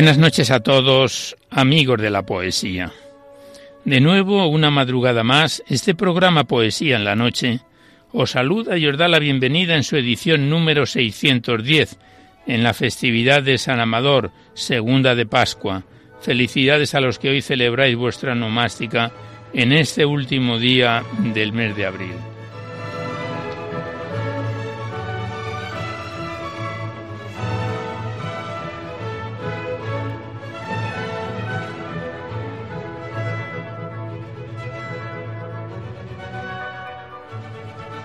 Buenas noches a todos, amigos de la poesía. De nuevo, una madrugada más, este programa Poesía en la Noche os saluda y os da la bienvenida en su edición número 610, en la festividad de San Amador, segunda de Pascua. Felicidades a los que hoy celebráis vuestra nomástica en este último día del mes de abril.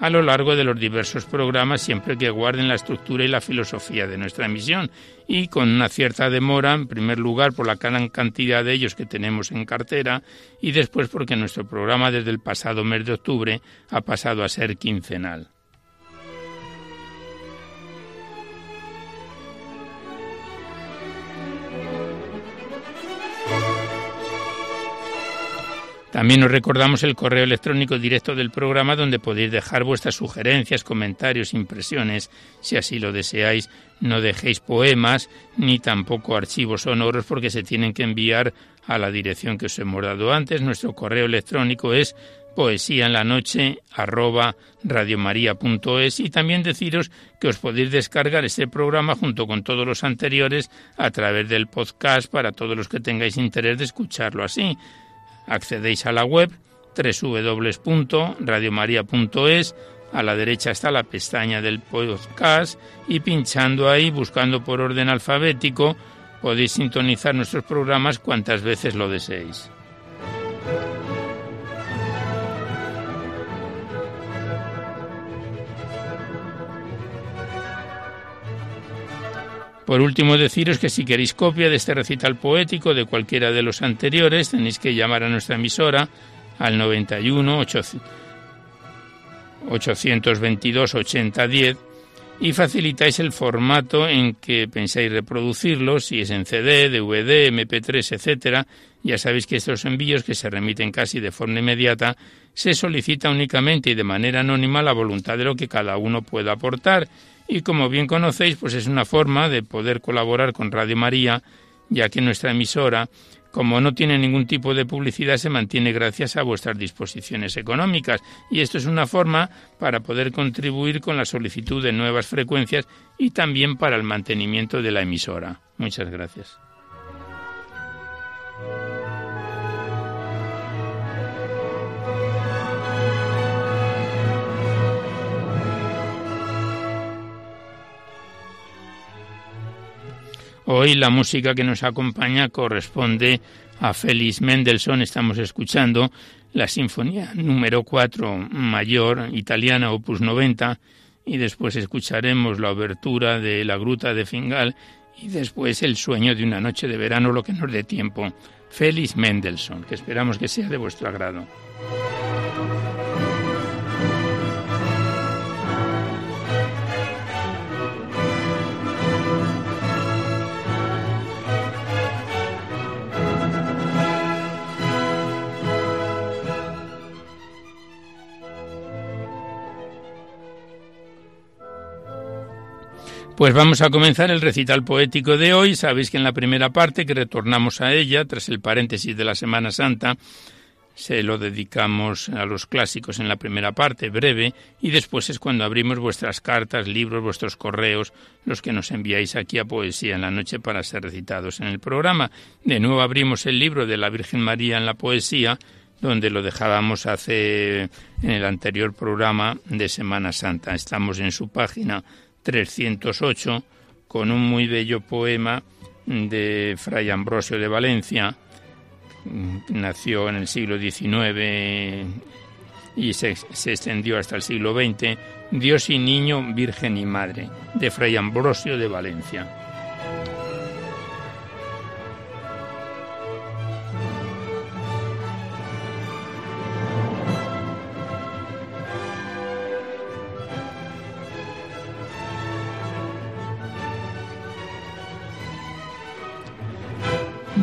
a lo largo de los diversos programas siempre que guarden la estructura y la filosofía de nuestra emisión y con una cierta demora, en primer lugar por la gran cantidad de ellos que tenemos en cartera y después porque nuestro programa desde el pasado mes de octubre ha pasado a ser quincenal. También os recordamos el correo electrónico directo del programa donde podéis dejar vuestras sugerencias, comentarios, impresiones, si así lo deseáis. No dejéis poemas ni tampoco archivos sonoros porque se tienen que enviar a la dirección que os hemos dado antes. Nuestro correo electrónico es poesía en la noche arroba radiomaria.es y también deciros que os podéis descargar este programa junto con todos los anteriores a través del podcast para todos los que tengáis interés de escucharlo así accedéis a la web www.radiomaria.es, a la derecha está la pestaña del podcast y pinchando ahí, buscando por orden alfabético, podéis sintonizar nuestros programas cuantas veces lo deseéis. Por último, deciros que si queréis copia de este recital poético de cualquiera de los anteriores, tenéis que llamar a nuestra emisora al 91 822 8010 y facilitáis el formato en que pensáis reproducirlo, si es en CD, DVD, MP3, etcétera. Ya sabéis que estos envíos, que se remiten casi de forma inmediata, se solicita únicamente y de manera anónima la voluntad de lo que cada uno pueda aportar y como bien conocéis, pues es una forma de poder colaborar con Radio María, ya que nuestra emisora, como no tiene ningún tipo de publicidad, se mantiene gracias a vuestras disposiciones económicas. Y esto es una forma para poder contribuir con la solicitud de nuevas frecuencias y también para el mantenimiento de la emisora. Muchas gracias. Hoy la música que nos acompaña corresponde a Félix Mendelssohn. Estamos escuchando la Sinfonía número 4 mayor italiana, opus 90, y después escucharemos la obertura de La Gruta de Fingal y después El sueño de una noche de verano, lo que nos dé tiempo. Félix Mendelssohn, que esperamos que sea de vuestro agrado. Pues vamos a comenzar el recital poético de hoy. Sabéis que en la primera parte, que retornamos a ella, tras el paréntesis de la Semana Santa, se lo dedicamos a los clásicos en la primera parte, breve, y después es cuando abrimos vuestras cartas, libros, vuestros correos, los que nos enviáis aquí a Poesía en la Noche para ser recitados en el programa. De nuevo abrimos el libro de la Virgen María en la Poesía, donde lo dejábamos hace en el anterior programa de Semana Santa. Estamos en su página 308 con un muy bello poema de Fray Ambrosio de Valencia. Nació en el siglo XIX y se, se, extendió hasta el siglo XX. Dios y niño, Virgen y Madre, de Fray Ambrosio de Valencia.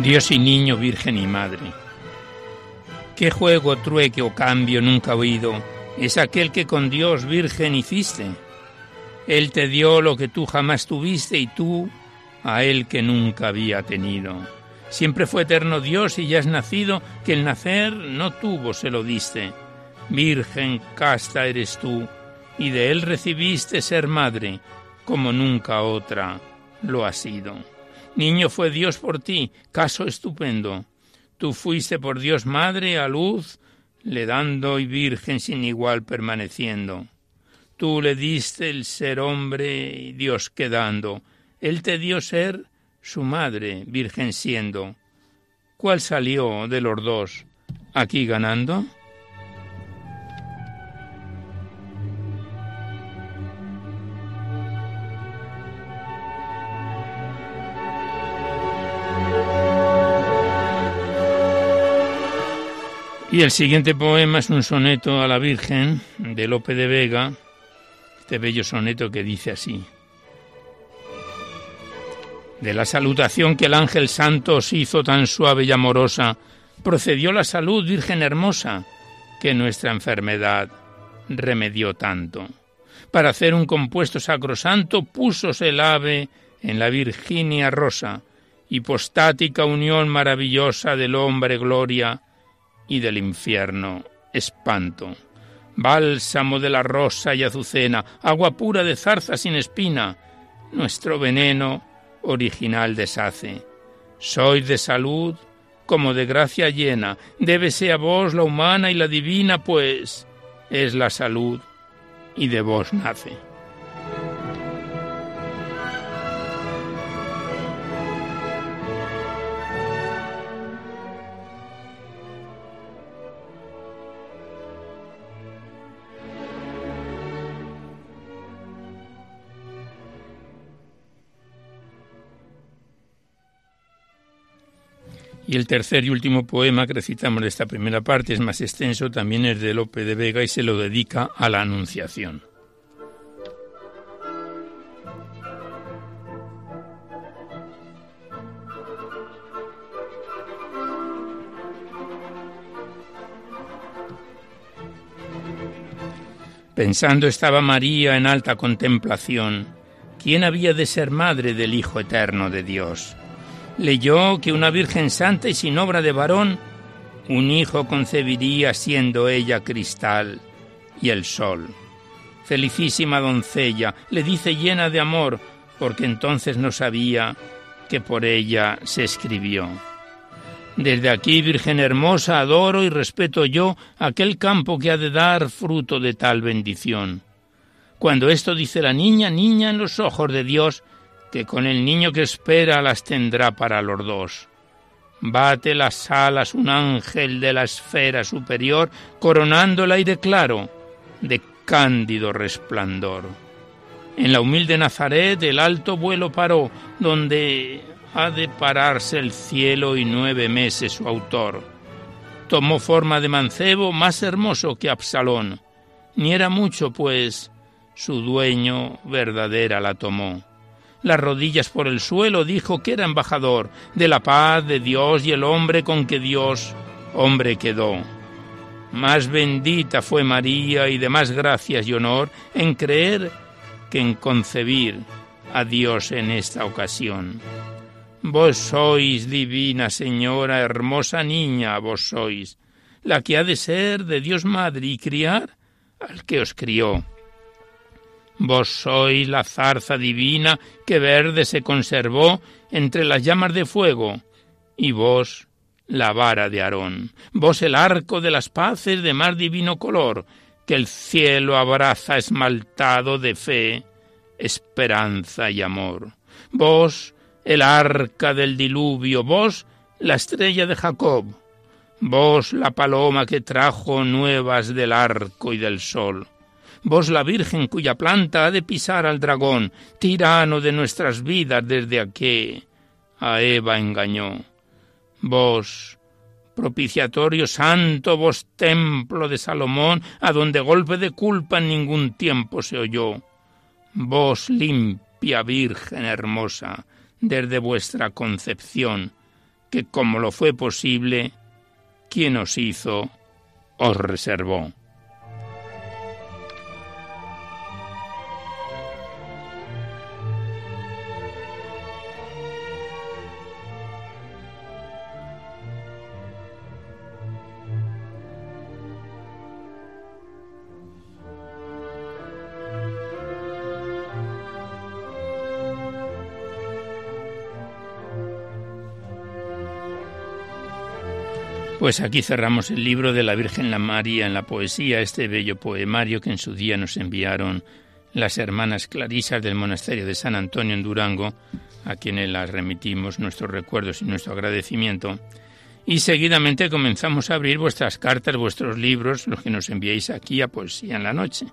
Dios y niño, virgen y madre. ¿Qué juego, trueque o cambio nunca oído es aquel que con Dios virgen hiciste? Él te dio lo que tú jamás tuviste y tú a él que nunca había tenido. Siempre fue eterno Dios y ya has nacido, que el nacer no tuvo, se lo diste. Virgen casta eres tú, y de él recibiste ser madre, como nunca otra lo ha sido. Niño fue Dios por ti, caso estupendo. Tú fuiste por Dios madre a luz, le dando y virgen sin igual permaneciendo. Tú le diste el ser hombre y Dios quedando. Él te dio ser su madre, virgen siendo. ¿Cuál salió de los dos aquí ganando? Y el siguiente poema es un soneto a la Virgen de Lope de Vega, este bello soneto que dice así. De la salutación que el ángel santo os hizo tan suave y amorosa, procedió la salud, Virgen hermosa, que nuestra enfermedad remedió tanto. Para hacer un compuesto sacrosanto púsose el ave en la Virginia rosa, hipostática unión maravillosa del hombre gloria, y del infierno espanto. Bálsamo de la rosa y azucena, agua pura de zarza sin espina, nuestro veneno original deshace. Sois de salud como de gracia llena, débese a vos la humana y la divina, pues es la salud y de vos nace. Y el tercer y último poema que recitamos de esta primera parte es más extenso, también es de Lope de Vega y se lo dedica a la Anunciación. Pensando estaba María en alta contemplación, ¿quién había de ser madre del Hijo Eterno de Dios? Leyó que una Virgen santa y sin obra de varón, un hijo concebiría siendo ella cristal y el sol. Felicísima doncella, le dice llena de amor, porque entonces no sabía que por ella se escribió. Desde aquí, Virgen hermosa, adoro y respeto yo aquel campo que ha de dar fruto de tal bendición. Cuando esto dice la niña, niña en los ojos de Dios, que con el niño que espera las tendrá para los dos. Bate las alas un ángel de la esfera superior, coronando el aire claro de cándido resplandor. En la humilde Nazaret el alto vuelo paró, donde ha de pararse el cielo y nueve meses su autor. Tomó forma de mancebo más hermoso que Absalón, ni era mucho, pues su dueño verdadera la tomó las rodillas por el suelo, dijo que era embajador de la paz de Dios y el hombre con que Dios hombre quedó. Más bendita fue María y de más gracias y honor en creer que en concebir a Dios en esta ocasión. Vos sois divina Señora, hermosa niña, vos sois, la que ha de ser de Dios madre y criar al que os crió. Vos sois la zarza divina que verde se conservó entre las llamas de fuego, y vos la vara de Aarón, vos el arco de las paces de más divino color, que el cielo abraza esmaltado de fe, esperanza y amor. Vos el arca del diluvio, vos la estrella de Jacob, vos la paloma que trajo nuevas del arco y del sol vos la Virgen cuya planta ha de pisar al dragón, tirano de nuestras vidas desde aquí a Eva engañó. Vos, propiciatorio santo, vos templo de Salomón, a donde golpe de culpa en ningún tiempo se oyó. Vos limpia Virgen hermosa, desde vuestra concepción, que como lo fue posible, quien os hizo, os reservó. Pues aquí cerramos el libro de la Virgen la María en la poesía, este bello poemario que en su día nos enviaron las hermanas clarisas del monasterio de San Antonio en Durango, a quienes las remitimos nuestros recuerdos y nuestro agradecimiento. Y seguidamente comenzamos a abrir vuestras cartas, vuestros libros, los que nos enviáis aquí a Poesía en la Noche.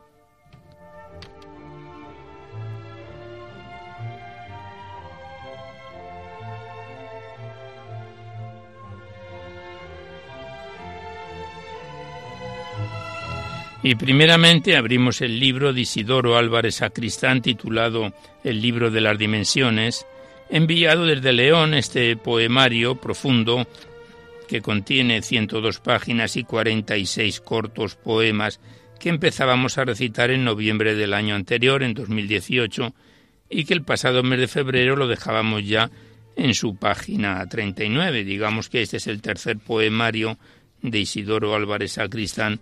Y primeramente abrimos el libro de Isidoro Álvarez Sacristán titulado El libro de las dimensiones, enviado desde León este poemario profundo que contiene 102 páginas y 46 cortos poemas que empezábamos a recitar en noviembre del año anterior, en 2018, y que el pasado mes de febrero lo dejábamos ya en su página 39. Digamos que este es el tercer poemario de Isidoro Álvarez Sacristán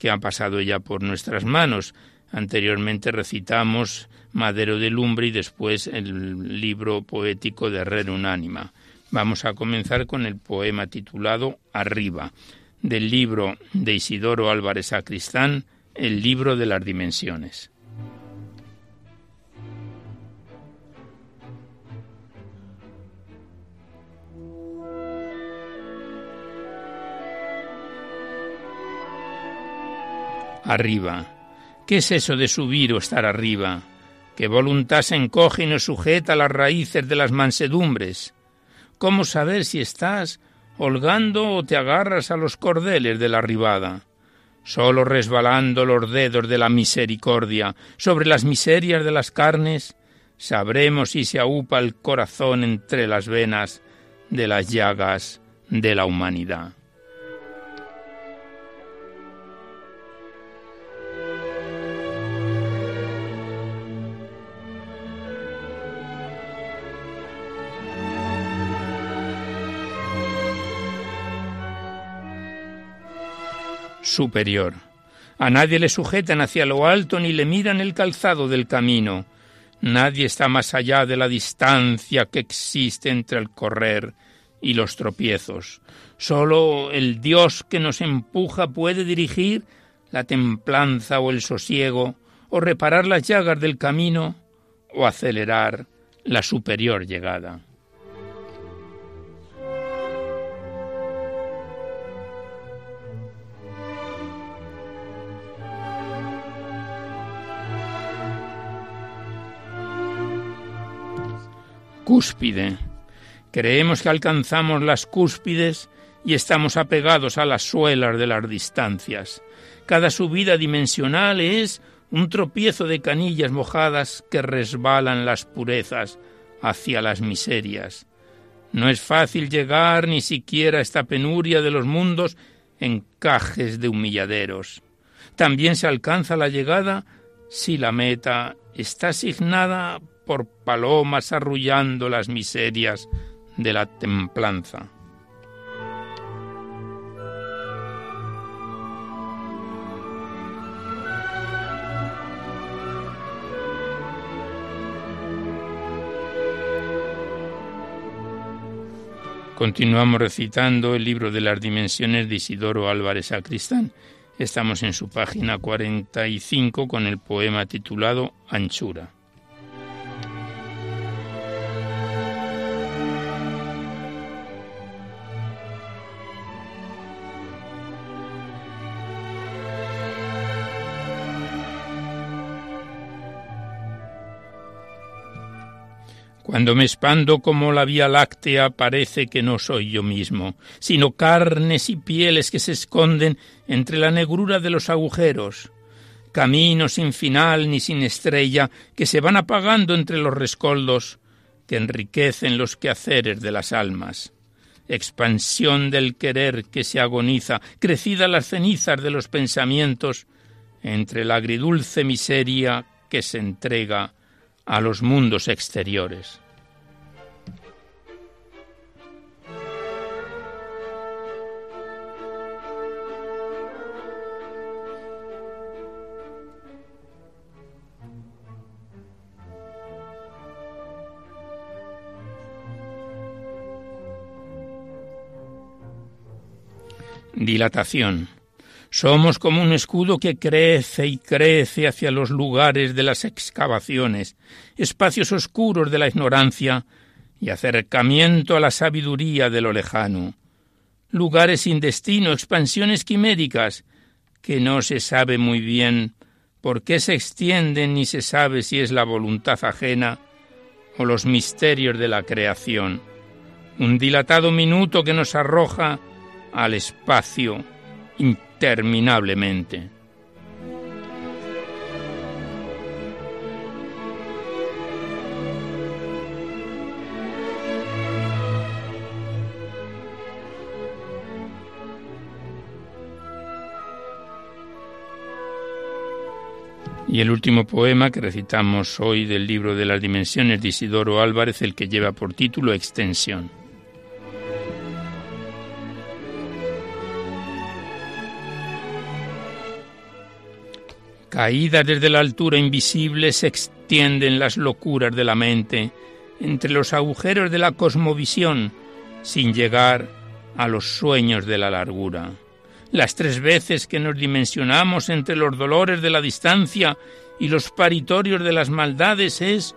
que han pasado ya por nuestras manos. Anteriormente recitamos Madero de Lumbre y después el libro poético de Herrero Unánima. Vamos a comenzar con el poema titulado Arriba, del libro de Isidoro Álvarez Sacristán, El libro de las dimensiones. Arriba. ¿Qué es eso de subir o estar arriba? ¿Qué voluntad se encoge y nos sujeta a las raíces de las mansedumbres? ¿Cómo saber si estás holgando o te agarras a los cordeles de la arribada? Solo resbalando los dedos de la misericordia sobre las miserias de las carnes, sabremos si se aupa el corazón entre las venas de las llagas de la humanidad. Superior. A nadie le sujetan hacia lo alto ni le miran el calzado del camino. Nadie está más allá de la distancia que existe entre el correr y los tropiezos. Solo el Dios que nos empuja puede dirigir la templanza o el sosiego, o reparar las llagas del camino, o acelerar la superior llegada. Cúspide. Creemos que alcanzamos las cúspides y estamos apegados a las suelas de las distancias. Cada subida dimensional es un tropiezo de canillas mojadas que resbalan las purezas hacia las miserias. No es fácil llegar ni siquiera a esta penuria de los mundos en cajes de humilladeros. También se alcanza la llegada si la meta está asignada por palomas arrullando las miserias de la templanza. Continuamos recitando el libro de las dimensiones de Isidoro Álvarez Sacristán. Estamos en su página 45 con el poema titulado Anchura. Cuando me expando como la Vía Láctea parece que no soy yo mismo, sino carnes y pieles que se esconden entre la negrura de los agujeros, camino sin final ni sin estrella que se van apagando entre los rescoldos que enriquecen los quehaceres de las almas. Expansión del querer que se agoniza, crecida las cenizas de los pensamientos, entre la agridulce miseria que se entrega a los mundos exteriores. Dilatación. Somos como un escudo que crece y crece hacia los lugares de las excavaciones, espacios oscuros de la ignorancia y acercamiento a la sabiduría de lo lejano. Lugares sin destino, expansiones quiméricas, que no se sabe muy bien por qué se extienden ni se sabe si es la voluntad ajena o los misterios de la creación. Un dilatado minuto que nos arroja al espacio interminablemente. Y el último poema que recitamos hoy del libro de las dimensiones de Isidoro Álvarez, el que lleva por título Extensión. Caídas desde la altura invisible se extienden las locuras de la mente entre los agujeros de la cosmovisión sin llegar a los sueños de la largura. Las tres veces que nos dimensionamos entre los dolores de la distancia y los paritorios de las maldades es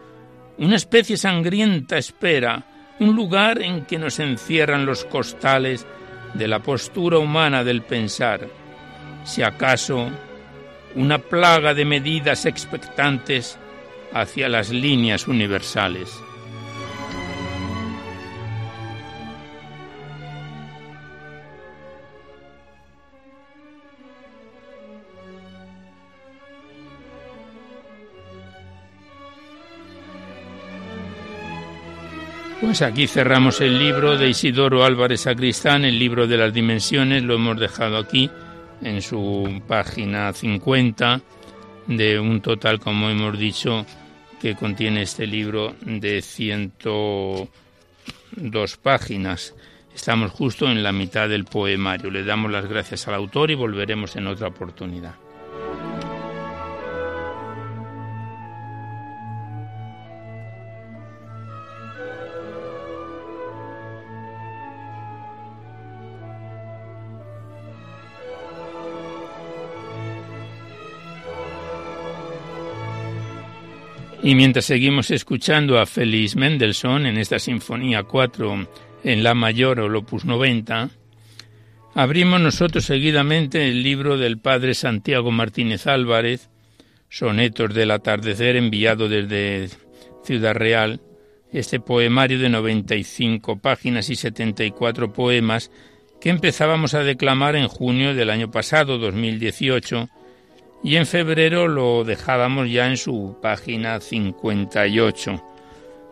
una especie sangrienta espera, un lugar en que nos encierran los costales de la postura humana del pensar. Si acaso una plaga de medidas expectantes hacia las líneas universales. Pues aquí cerramos el libro de Isidoro Álvarez Sacristán, el libro de las dimensiones, lo hemos dejado aquí en su página 50 de un total, como hemos dicho, que contiene este libro de 102 páginas. Estamos justo en la mitad del poemario. Le damos las gracias al autor y volveremos en otra oportunidad. Y mientras seguimos escuchando a Félix Mendelssohn en esta Sinfonía 4 en La Mayor o Opus 90, abrimos nosotros seguidamente el libro del padre Santiago Martínez Álvarez, Sonetos del Atardecer, enviado desde Ciudad Real, este poemario de 95 páginas y 74 poemas que empezábamos a declamar en junio del año pasado, 2018, y en febrero lo dejábamos ya en su página 58.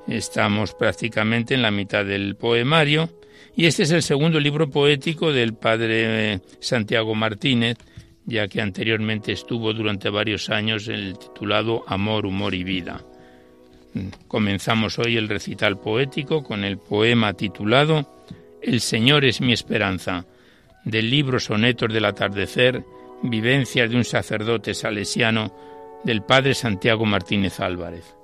Estamos prácticamente en la mitad del poemario y este es el segundo libro poético del padre Santiago Martínez, ya que anteriormente estuvo durante varios años el titulado Amor, Humor y Vida. Comenzamos hoy el recital poético con el poema titulado El Señor es mi esperanza, del libro Sonetos del Atardecer, Vivencias de un sacerdote salesiano del padre Santiago Martínez Álvarez.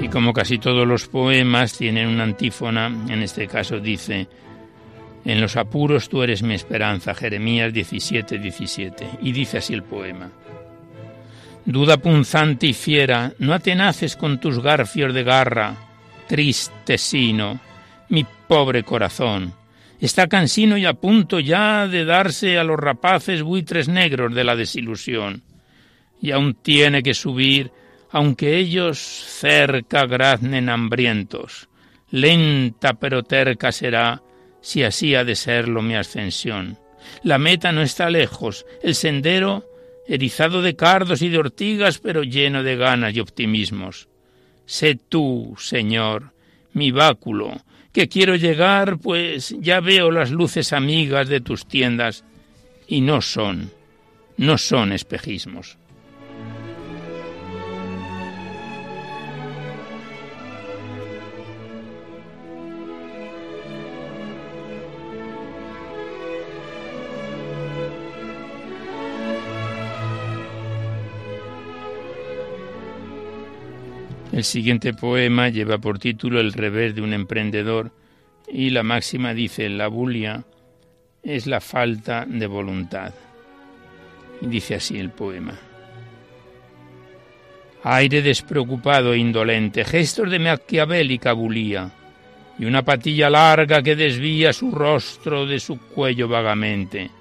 Y como casi todos los poemas tienen una antífona, en este caso dice, en los apuros tú eres mi esperanza, Jeremías 17, 17. Y dice así el poema. Duda punzante y fiera, no atenaces con tus garfios de garra, triste sino, mi pobre corazón. Está cansino y a punto ya de darse a los rapaces buitres negros de la desilusión. Y aún tiene que subir, aunque ellos cerca graznen hambrientos. Lenta pero terca será, si así ha de serlo mi ascensión. La meta no está lejos, el sendero erizado de cardos y de ortigas, pero lleno de ganas y optimismos. Sé tú, Señor, mi báculo, que quiero llegar, pues ya veo las luces amigas de tus tiendas, y no son, no son espejismos. El siguiente poema lleva por título El revés de un emprendedor y la máxima dice la bulia es la falta de voluntad. Y dice así el poema. Aire despreocupado e indolente, gestos de maquiavélica bulía, y una patilla larga que desvía su rostro de su cuello vagamente.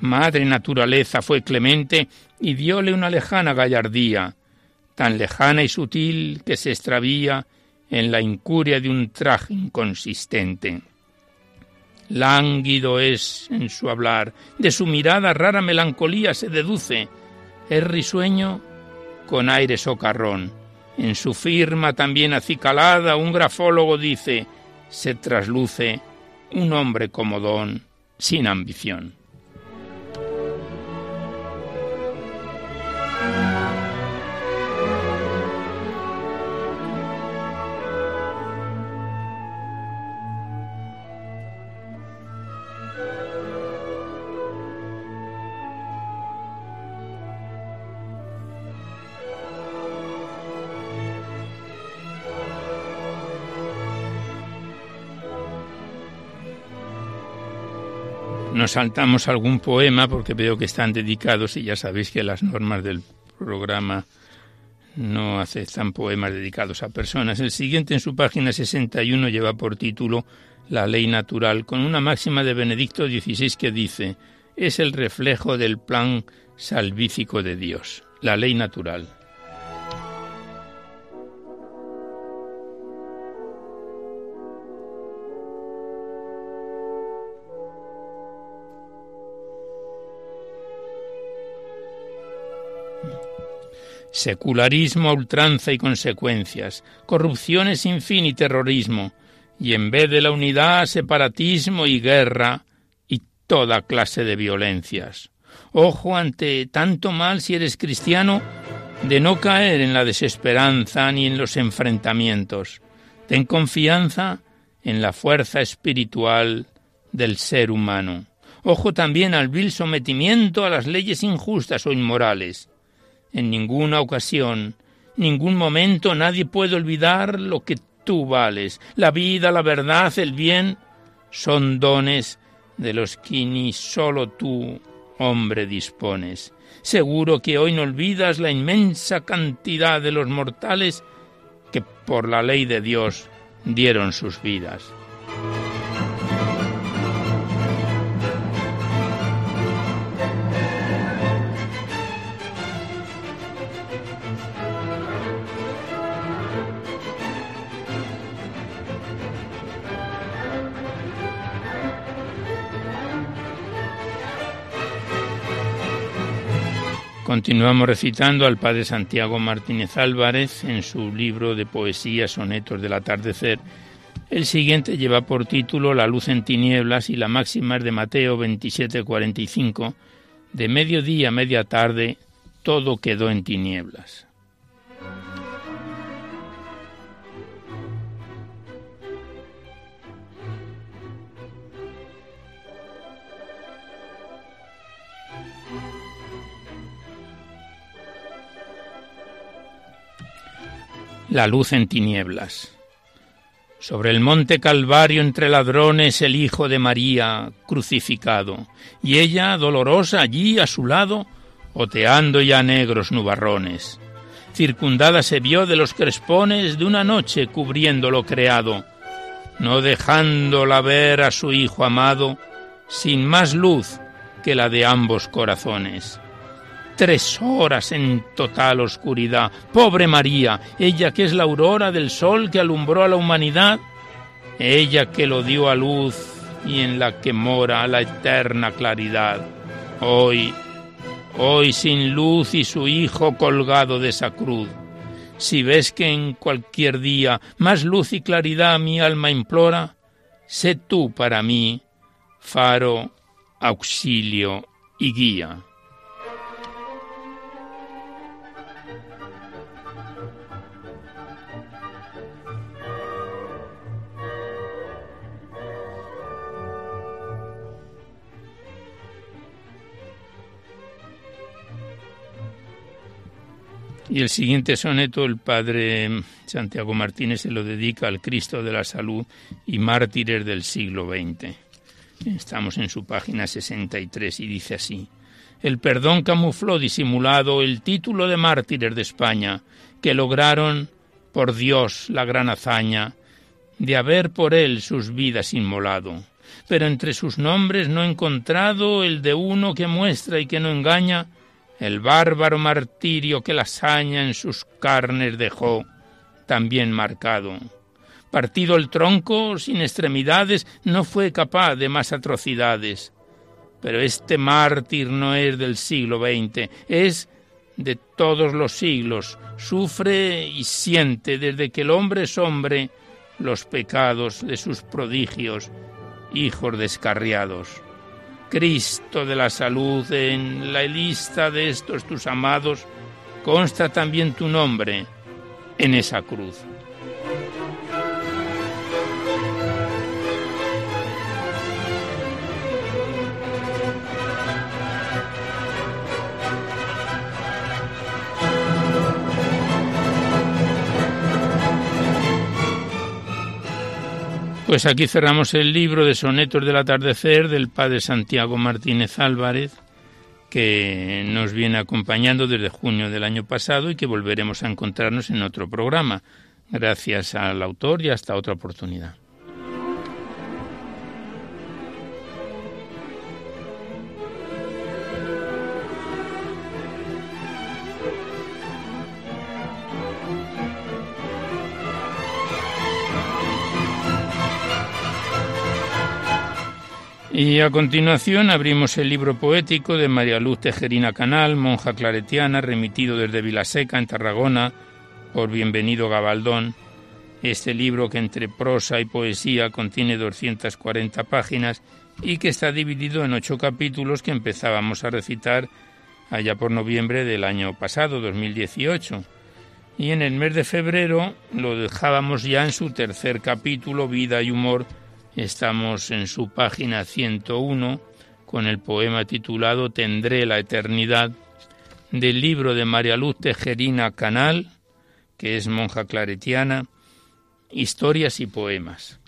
Madre naturaleza fue clemente y diole una lejana gallardía, tan lejana y sutil que se extravía en la incuria de un traje inconsistente. Lánguido es en su hablar, de su mirada rara melancolía se deduce, es risueño con aire socarrón. En su firma también acicalada un grafólogo dice, se trasluce un hombre comodón, sin ambición. Nos saltamos algún poema porque veo que están dedicados y ya sabéis que las normas del programa no aceptan poemas dedicados a personas. El siguiente en su página 61 lleva por título La ley natural, con una máxima de Benedicto XVI que dice, es el reflejo del plan salvífico de Dios, la ley natural. Secularismo ultranza y consecuencias, corrupciones sin fin y terrorismo, y en vez de la unidad, separatismo y guerra y toda clase de violencias. Ojo ante tanto mal si eres cristiano, de no caer en la desesperanza ni en los enfrentamientos. Ten confianza en la fuerza espiritual del ser humano. Ojo también al vil sometimiento a las leyes injustas o inmorales en ninguna ocasión, ningún momento nadie puede olvidar lo que tú vales. La vida, la verdad, el bien son dones de los que ni solo tú, hombre, dispones. Seguro que hoy no olvidas la inmensa cantidad de los mortales que por la ley de Dios dieron sus vidas. Continuamos recitando al padre Santiago Martínez Álvarez en su libro de poesía Sonetos del atardecer. El siguiente lleva por título La luz en tinieblas y la máxima es de Mateo 27:45. De mediodía a media tarde todo quedó en tinieblas. La luz en tinieblas. Sobre el monte Calvario entre ladrones el Hijo de María crucificado, y ella dolorosa allí a su lado, oteando ya negros nubarrones. Circundada se vio de los crespones de una noche cubriendo lo creado, no dejándola ver a su Hijo amado, sin más luz que la de ambos corazones. Tres horas en total oscuridad. Pobre María, ella que es la aurora del sol que alumbró a la humanidad, ella que lo dio a luz y en la que mora la eterna claridad. Hoy, hoy sin luz y su Hijo colgado de esa cruz. Si ves que en cualquier día más luz y claridad mi alma implora, sé tú para mí faro, auxilio y guía. Y el siguiente soneto el padre Santiago Martínez se lo dedica al Cristo de la Salud y mártires del siglo XX. Estamos en su página 63 y dice así. El perdón camufló disimulado el título de mártires de España, que lograron, por Dios, la gran hazaña de haber por él sus vidas inmolado. Pero entre sus nombres no he encontrado el de uno que muestra y que no engaña el bárbaro martirio que la hazaña en sus carnes dejó, también marcado. Partido el tronco, sin extremidades, no fue capaz de más atrocidades. Pero este mártir no es del siglo XX, es de todos los siglos. Sufre y siente desde que el hombre es hombre los pecados de sus prodigios, hijos descarriados. Cristo de la salud, en la lista de estos tus amados, consta también tu nombre en esa cruz. Pues aquí cerramos el libro de sonetos del atardecer del padre Santiago Martínez Álvarez, que nos viene acompañando desde junio del año pasado y que volveremos a encontrarnos en otro programa. Gracias al autor y hasta otra oportunidad. Y a continuación abrimos el libro poético de María Luz Tejerina Canal, monja claretiana, remitido desde Vilaseca, en Tarragona, por Bienvenido Gabaldón. Este libro que entre prosa y poesía contiene 240 páginas y que está dividido en ocho capítulos que empezábamos a recitar allá por noviembre del año pasado, 2018. Y en el mes de febrero lo dejábamos ya en su tercer capítulo, Vida y Humor, Estamos en su página 101 con el poema titulado Tendré la eternidad del libro de María Luz Tejerina Canal, que es monja claretiana, historias y poemas.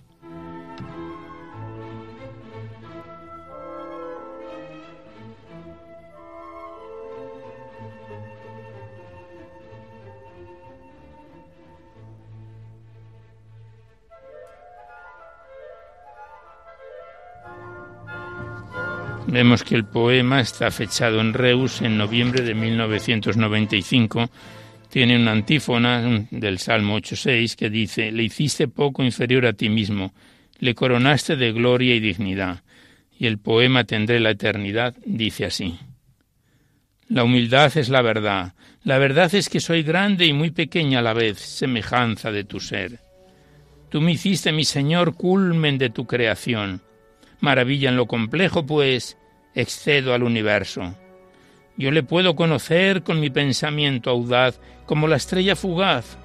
Vemos que el poema está fechado en Reus en noviembre de 1995. Tiene una antífona del Salmo 8.6 que dice, Le hiciste poco inferior a ti mismo, le coronaste de gloria y dignidad. Y el poema Tendré la eternidad dice así. La humildad es la verdad. La verdad es que soy grande y muy pequeña a la vez, semejanza de tu ser. Tú me hiciste, mi Señor, culmen de tu creación maravilla en lo complejo, pues excedo al universo. Yo le puedo conocer con mi pensamiento audaz como la estrella fugaz,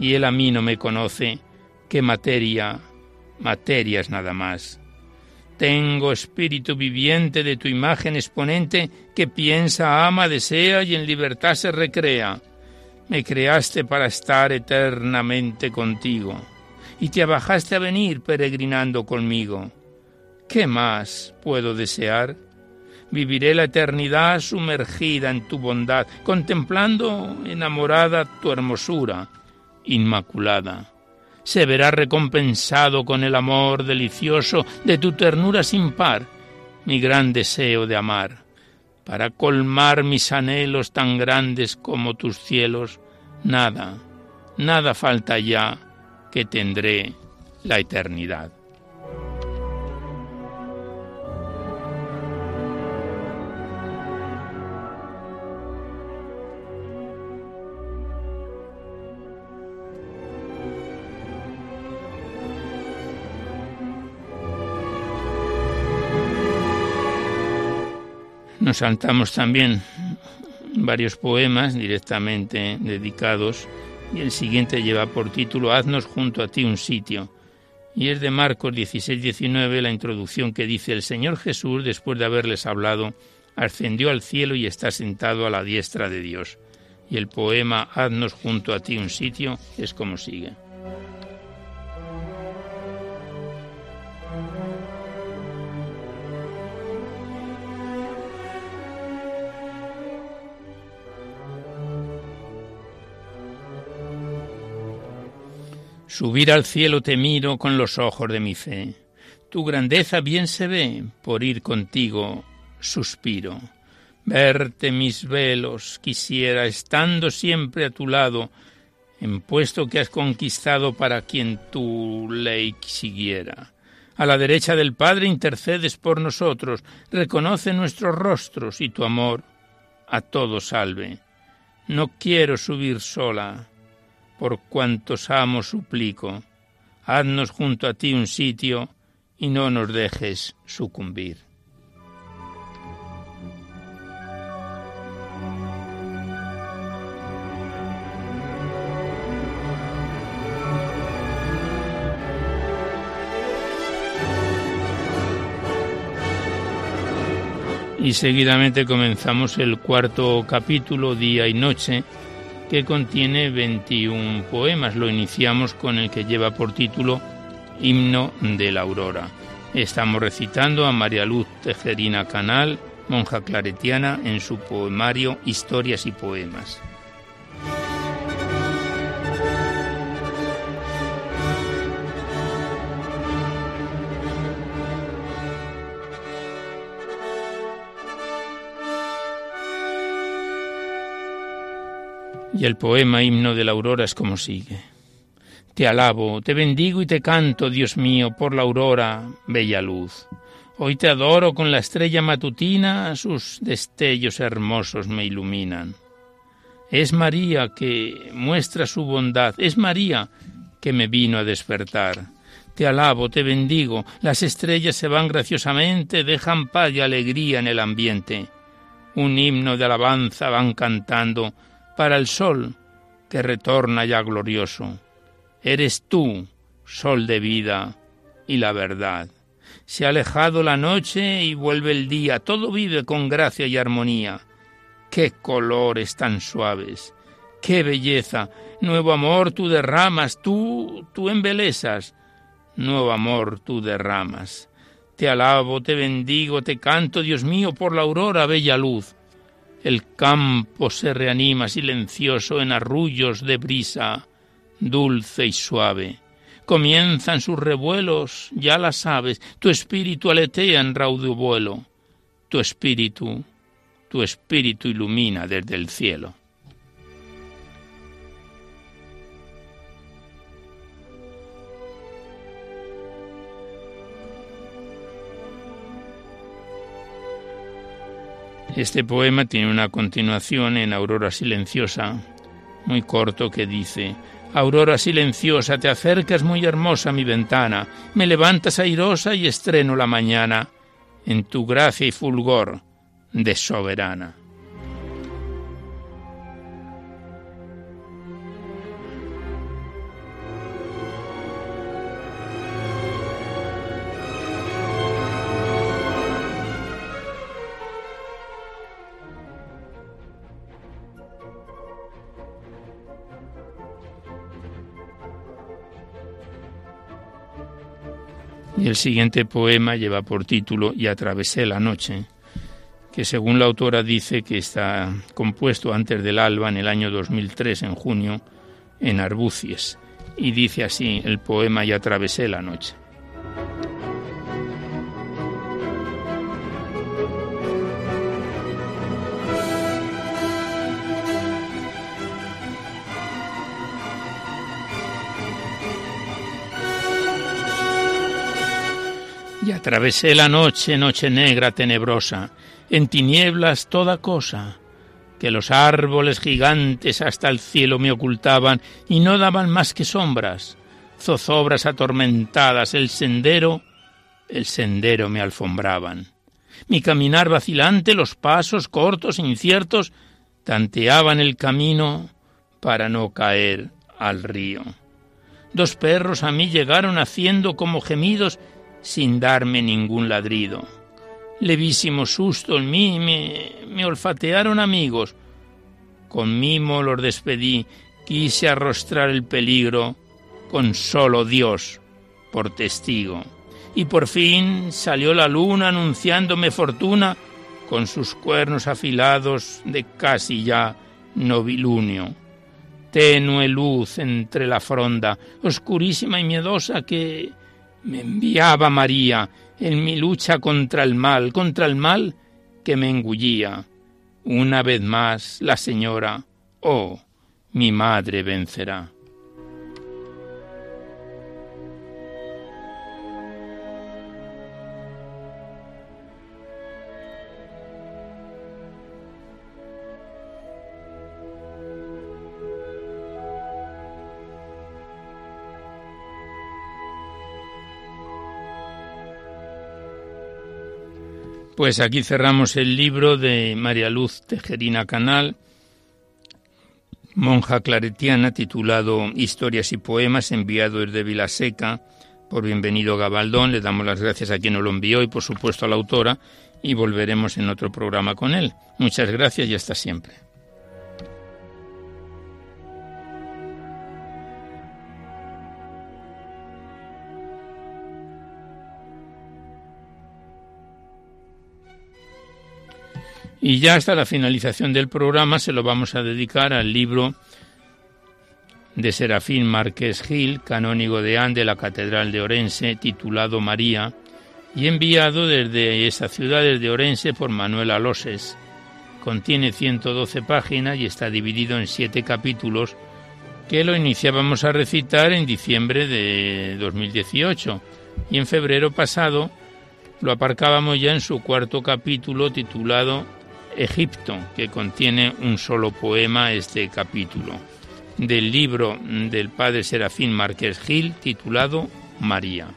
y él a mí no me conoce, que materia, materia es nada más. Tengo espíritu viviente de tu imagen exponente que piensa, ama, desea y en libertad se recrea. Me creaste para estar eternamente contigo, y te abajaste a venir peregrinando conmigo. ¿Qué más puedo desear? Viviré la eternidad sumergida en tu bondad, contemplando enamorada tu hermosura inmaculada. Se verá recompensado con el amor delicioso de tu ternura sin par, mi gran deseo de amar. Para colmar mis anhelos tan grandes como tus cielos, nada, nada falta ya que tendré la eternidad. Nos saltamos también varios poemas directamente dedicados y el siguiente lleva por título Haznos junto a ti un sitio. Y es de Marcos 16-19 la introducción que dice el Señor Jesús, después de haberles hablado, ascendió al cielo y está sentado a la diestra de Dios. Y el poema Haznos junto a ti un sitio es como sigue. Subir al cielo te miro con los ojos de mi fe. Tu grandeza bien se ve, por ir contigo suspiro. Verte mis velos quisiera, estando siempre a tu lado, en puesto que has conquistado para quien tu ley siguiera. A la derecha del Padre intercedes por nosotros, reconoce nuestros rostros y tu amor a todos salve. No quiero subir sola, por cuantos amo suplico, haznos junto a ti un sitio y no nos dejes sucumbir. Y seguidamente comenzamos el cuarto capítulo, Día y Noche, que contiene 21 poemas. Lo iniciamos con el que lleva por título Himno de la Aurora. Estamos recitando a María Luz Tejerina Canal, monja claretiana, en su poemario Historias y Poemas. Y el poema himno de la aurora es como sigue. Te alabo, te bendigo y te canto, Dios mío, por la aurora, bella luz. Hoy te adoro con la estrella matutina, sus destellos hermosos me iluminan. Es María que muestra su bondad, es María que me vino a despertar. Te alabo, te bendigo, las estrellas se van graciosamente, dejan paz y alegría en el ambiente. Un himno de alabanza van cantando para el sol que retorna ya glorioso. Eres tú, sol de vida y la verdad. Se ha alejado la noche y vuelve el día, todo vive con gracia y armonía. Qué colores tan suaves, qué belleza, nuevo amor tú derramas, tú, tú embelesas, nuevo amor tú derramas. Te alabo, te bendigo, te canto, Dios mío, por la aurora bella luz. El campo se reanima silencioso en arrullos de brisa, dulce y suave. Comienzan sus revuelos, ya las aves, tu espíritu aletea en raudo vuelo. Tu espíritu, tu espíritu ilumina desde el cielo. Este poema tiene una continuación en Aurora Silenciosa, muy corto, que dice, Aurora silenciosa, te acercas muy hermosa a mi ventana, me levantas airosa y estreno la mañana en tu gracia y fulgor de soberana. El siguiente poema lleva por título Y atravesé la noche, que según la autora dice que está compuesto antes del alba en el año 2003, en junio, en Arbucies. Y dice así el poema Y atravesé la noche. Atravesé la noche, noche negra, tenebrosa, en tinieblas toda cosa, que los árboles gigantes hasta el cielo me ocultaban y no daban más que sombras, zozobras atormentadas, el sendero, el sendero me alfombraban. Mi caminar vacilante, los pasos cortos e inciertos, tanteaban el camino para no caer al río. Dos perros a mí llegaron haciendo como gemidos sin darme ningún ladrido. Levísimo susto en mí, me, olfatearon amigos. Con mimo los despedí, quise arrostrar el peligro, con solo Dios por testigo. Y por fin salió la luna anunciándome fortuna con sus cuernos afilados de casi ya novilunio. Tenue luz entre la fronda, oscurísima y miedosa que me enviaba María en mi lucha contra el mal, contra el mal que me engullía. Una vez más la señora, oh, mi madre vencerá. Pues aquí cerramos el libro de María Luz Tejerina Canal, monja claretiana, titulado Historias y Poemas, enviado desde Vilaseca por Bienvenido Gabaldón. Le damos las gracias a quien nos lo envió y, por supuesto, a la autora, y volveremos en otro programa con él. Muchas gracias y hasta siempre. Y ya hasta la finalización del programa se lo vamos a dedicar al libro de Serafín Márquez Gil, canónigo de Ande, la Catedral de Orense, titulado María, y enviado desde esa ciudad, desde Orense, por Manuel Aloses. Contiene 112 páginas y está dividido en siete capítulos que lo iniciábamos a recitar en diciembre de 2018 y en febrero pasado lo aparcábamos ya en su cuarto capítulo titulado Egipto, que contiene un solo poema este capítulo, del libro del padre Serafín Márquez Gil titulado María.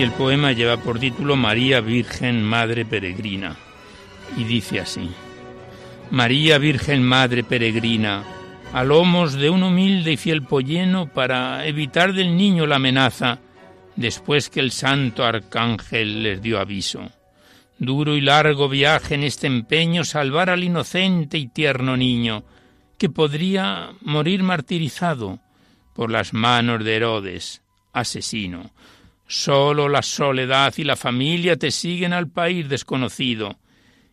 Y el poema lleva por título María Virgen Madre Peregrina. Y dice así. María Virgen Madre Peregrina, a lomos de un humilde y fiel polleno para evitar del niño la amenaza, después que el santo arcángel les dio aviso. Duro y largo viaje en este empeño salvar al inocente y tierno niño, que podría morir martirizado por las manos de Herodes, asesino. Solo la soledad y la familia te siguen al país desconocido,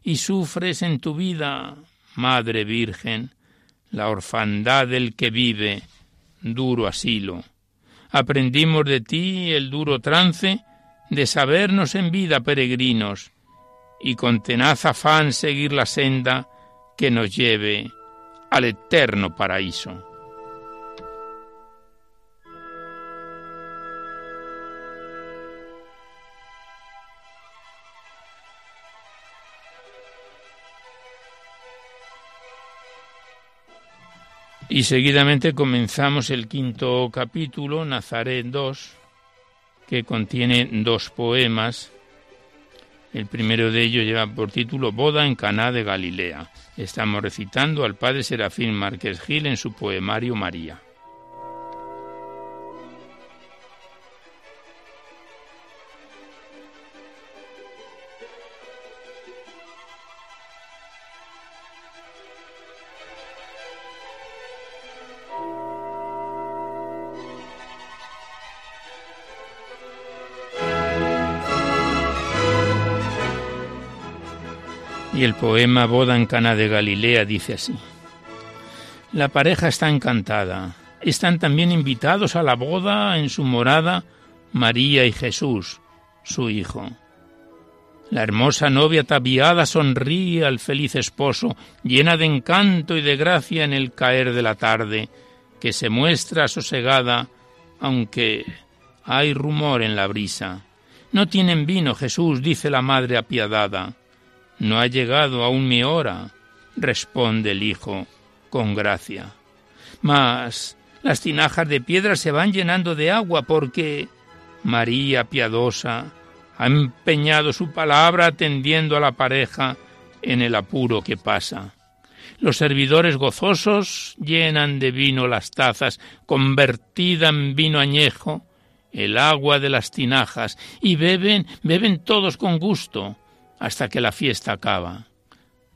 y sufres en tu vida, Madre Virgen, la orfandad del que vive, duro asilo. Aprendimos de ti el duro trance de sabernos en vida peregrinos, y con tenaz afán seguir la senda que nos lleve al eterno paraíso. Y seguidamente comenzamos el quinto capítulo, Nazaret 2, que contiene dos poemas. El primero de ellos lleva por título Boda en Caná de Galilea. Estamos recitando al padre Serafín Márquez Gil en su poemario María. Y el poema Boda en Cana de Galilea dice así. La pareja está encantada. Están también invitados a la boda en su morada María y Jesús, su hijo. La hermosa novia tabiada sonríe al feliz esposo, llena de encanto y de gracia en el caer de la tarde, que se muestra sosegada, aunque hay rumor en la brisa. No tienen vino, Jesús, dice la madre apiadada. No ha llegado aún mi hora, responde el hijo con gracia. Mas las tinajas de piedra se van llenando de agua porque María piadosa ha empeñado su palabra atendiendo a la pareja en el apuro que pasa. Los servidores gozosos llenan de vino las tazas, convertida en vino añejo, el agua de las tinajas, y beben, beben todos con gusto, hasta que la fiesta acaba.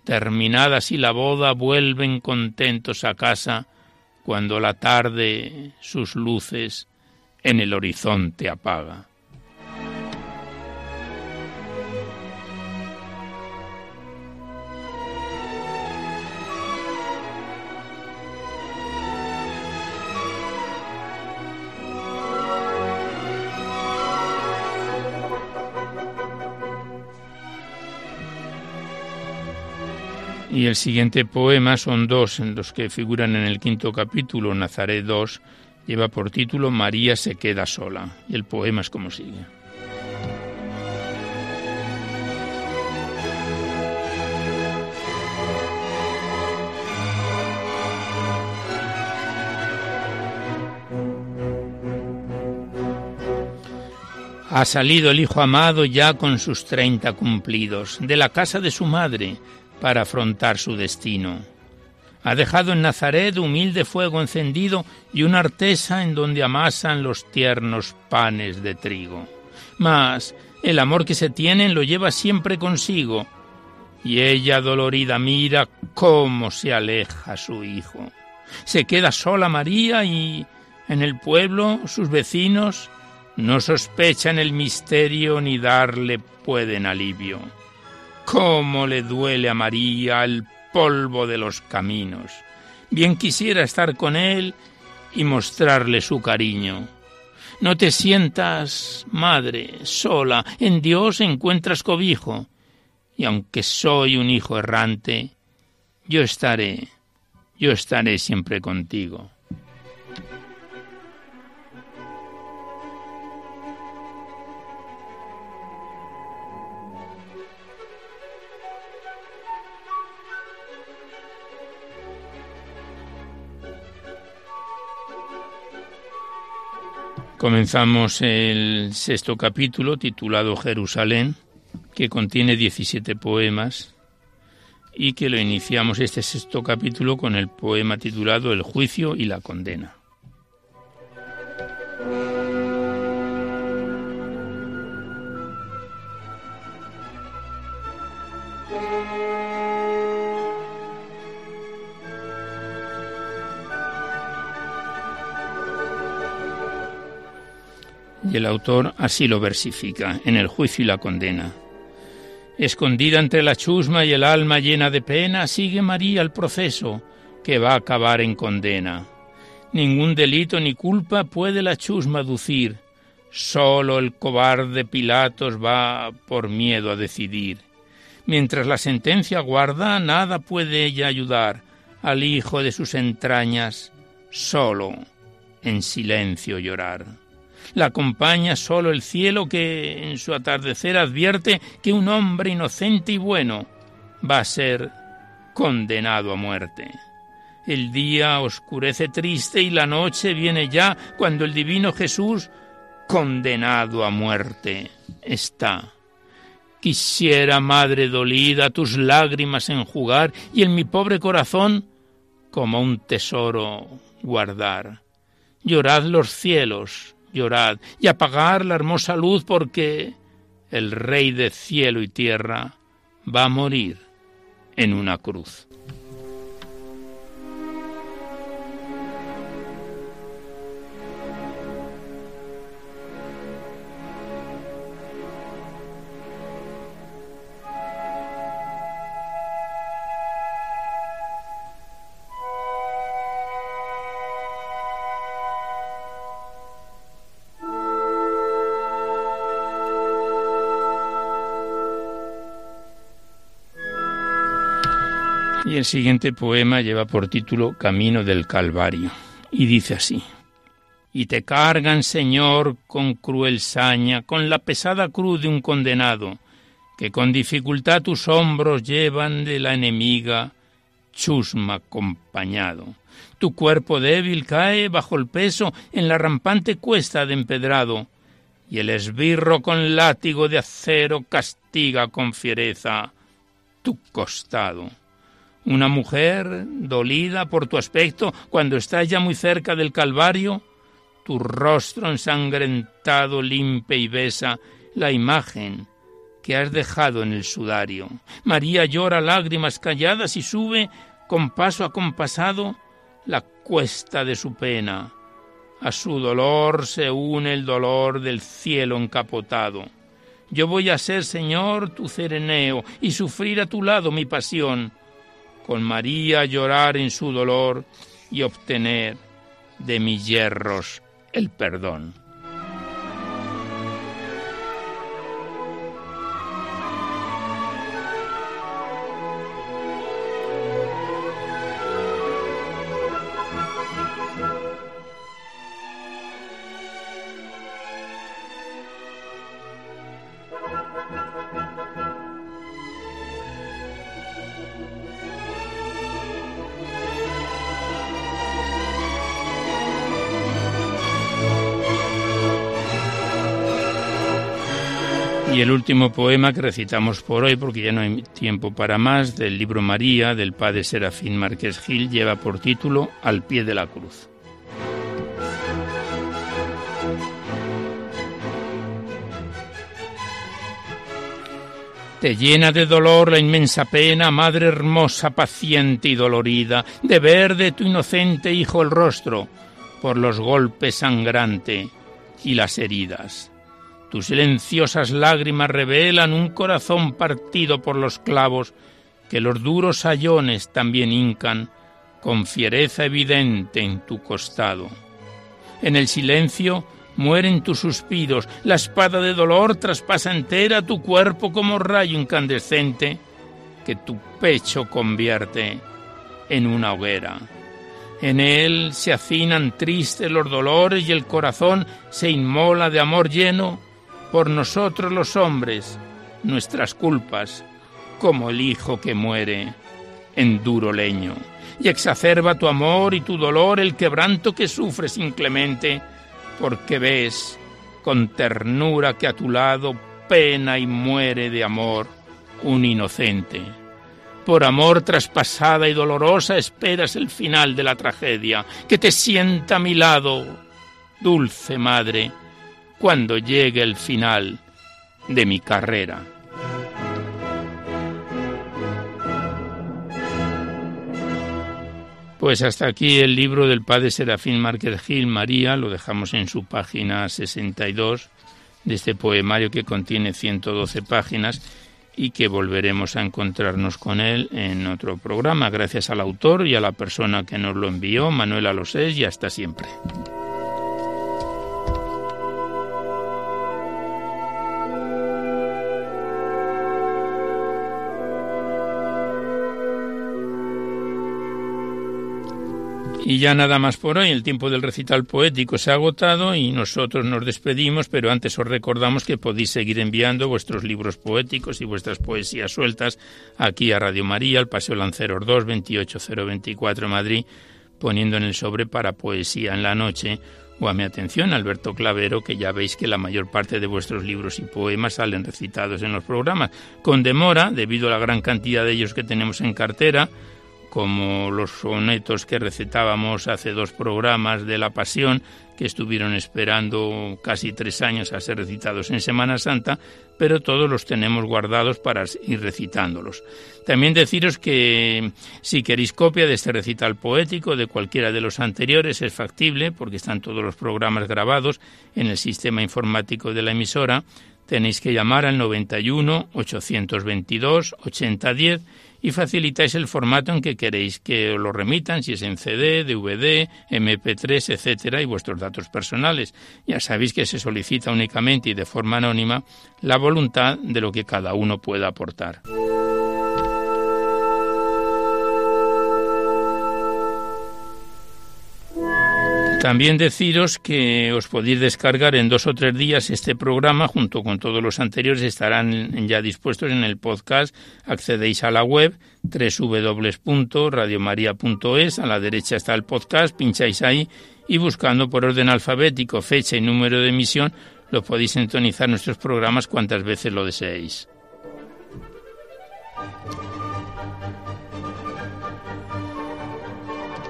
Terminada así la boda, vuelven contentos a casa cuando la tarde sus luces en el horizonte apaga. Y el siguiente poema son dos en los que figuran en el quinto capítulo, Nazaret 2, lleva por título María se queda sola. Y el poema es como sigue. Ha salido el hijo amado ya con sus treinta cumplidos, de la casa de su madre, para afrontar su destino. Ha dejado en Nazaret humilde fuego encendido y una artesa en donde amasan los tiernos panes de trigo. Mas el amor que se tienen lo lleva siempre consigo, y ella dolorida mira cómo se aleja su hijo. Se queda sola María y en el pueblo sus vecinos no sospechan el misterio ni darle pueden alivio. Cómo le duele a María el polvo de los caminos. Bien quisiera estar con él y mostrarle su cariño. No te sientas, madre, sola, en Dios encuentras cobijo, y aunque soy un hijo errante, yo estaré, yo estaré siempre contigo. Comenzamos el sexto capítulo titulado Jerusalén, que contiene 17 poemas y que lo iniciamos este sexto capítulo con el poema titulado El juicio y la condena. Y el autor así lo versifica en el juicio y la condena. Escondida entre la chusma y el alma llena de pena, sigue María el proceso que va a acabar en condena. Ningún delito ni culpa puede la chusma ducir, solo el cobarde Pilatos va por miedo a decidir. Mientras la sentencia guarda, nada puede ella ayudar al hijo de sus entrañas, solo en silencio llorar la acompaña solo el cielo que en su atardecer advierte que un hombre inocente y bueno va a ser condenado a muerte. El día oscurece triste y la noche viene ya cuando el divino Jesús, condenado a muerte, está. Quisiera, madre dolida, tus lágrimas enjugar y en mi pobre corazón como un tesoro guardar. Llorad los cielos, llorad y apagar la hermosa luz porque el Rey de cielo y tierra va a morir en una cruz. El siguiente poema lleva por título Camino del Calvario y dice así. Y te cargan, Señor, con cruel saña, con la pesada cruz de un condenado, que con dificultad tus hombros llevan de la enemiga, chusma acompañado. Tu cuerpo débil cae bajo el peso en la rampante cuesta de empedrado, y el esbirro con látigo de acero castiga con fiereza tu costado una mujer dolida por tu aspecto cuando estás ya muy cerca del Calvario, tu rostro ensangrentado limpia y besa la imagen que has dejado en el sudario. María llora lágrimas calladas y sube con paso acompasado la cuesta de su pena. A su dolor se une el dolor del cielo encapotado. Yo voy a ser, Señor, tu cereneo y sufrir a tu lado mi pasión con María llorar en su dolor y obtener de mis hierros el perdón. Último poema que recitamos por hoy, porque ya no hay tiempo para más, del libro María, del padre Serafín Márquez Gil, lleva por título Al pie de la cruz. Te llena de dolor la inmensa pena, madre hermosa, paciente y dolorida, de ver de tu inocente hijo el rostro, por los golpes sangrante y las heridas. Tus silenciosas lágrimas revelan un corazón partido por los clavos que los duros sayones también hincan con fiereza evidente en tu costado. En el silencio mueren tus suspiros, la espada de dolor traspasa entera tu cuerpo como rayo incandescente que tu pecho convierte en una hoguera. En él se hacinan tristes los dolores y el corazón se inmola de amor lleno por nosotros los hombres nuestras culpas, como el hijo que muere en duro leño. Y exacerba tu amor y tu dolor el quebranto que sufres inclemente porque ves con ternura que a tu lado pena y muere de amor un inocente. Por amor traspasada y dolorosa esperas el final de la tragedia, que te sienta a mi lado, dulce madre, cuando llegue el final de mi carrera. Pues hasta aquí el libro del padre Serafín Márquez Gil María, lo dejamos en su página 62 de este poemario que contiene 112 páginas y que volveremos a encontrarnos con él en otro programa, gracias al autor y a la persona que nos lo envió, Manuel Alosés, y hasta siempre. Y ya nada más por hoy, el tiempo del recital poético se ha agotado y nosotros nos despedimos, pero antes os recordamos que podéis seguir enviando vuestros libros poéticos y vuestras poesías sueltas aquí a Radio María, al Paseo Lanceros 2, 28024 Madrid, poniendo en el sobre para poesía en la noche. O a mi atención, Alberto Clavero, que ya veis que la mayor parte de vuestros libros y poemas salen recitados en los programas, con demora, debido a la gran cantidad de ellos que tenemos en cartera, como los sonetos que recetábamos hace dos programas de la Pasión, que estuvieron esperando casi tres años a ser recitados en Semana Santa, pero todos los tenemos guardados para ir recitándolos. También deciros que si queréis copia de este recital poético, de cualquiera de los anteriores, es factible, porque están todos los programas grabados en el sistema informático de la emisora, tenéis que llamar al 91 822 8010 y facilitáis el formato en que queréis que os lo remitan, si es en CD, DVD, MP3, etcétera, y vuestros datos personales. Ya sabéis que se solicita únicamente y de forma anónima la voluntad de lo que cada uno pueda aportar. También deciros que os podéis descargar en dos o tres días este programa junto con todos los anteriores estarán ya dispuestos en el podcast. Accedéis a la web www.radiomaria.es, a la derecha está el podcast, pincháis ahí y buscando por orden alfabético, fecha y número de emisión, lo podéis sintonizar nuestros programas cuantas veces lo deseéis.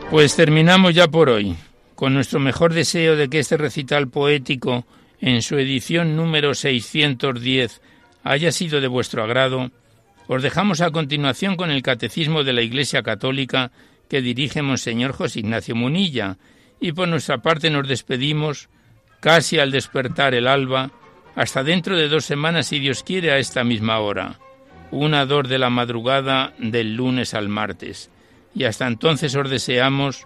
Pues terminamos ya por hoy con nuestro mejor deseo de que este recital poético, en su edición número 610, haya sido de vuestro agrado, os dejamos a continuación con el Catecismo de la Iglesia Católica que dirige Monseñor José Ignacio Munilla, y por nuestra parte nos despedimos, casi al despertar el alba, hasta dentro de dos semanas, si Dios quiere, a esta misma hora, una dor de la madrugada del lunes al martes. Y hasta entonces os deseamos